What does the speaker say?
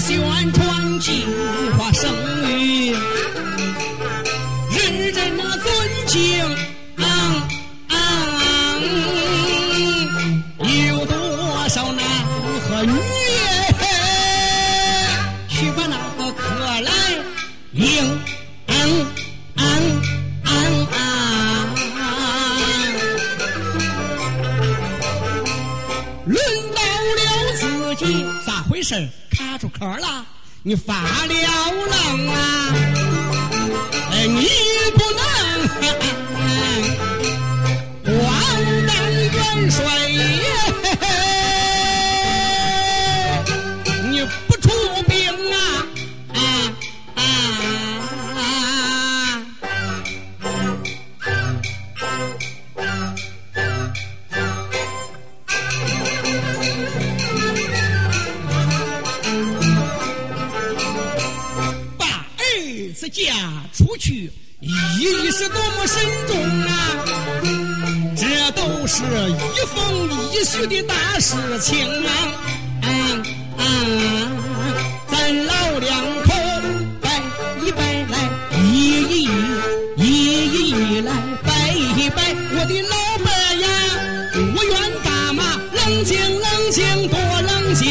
宣传计划生育，人人那尊敬。有多少男和女？去把那个客来迎。轮到了自己。咋回事？卡住壳了？你发了愣啊？这嫁出去意义是多么深重啊！这都是一风一俗的大事情啊！咱老两口摆一摆来一一一一一一来摆一摆我的老伴呀我愿大马冷静冷静多冷静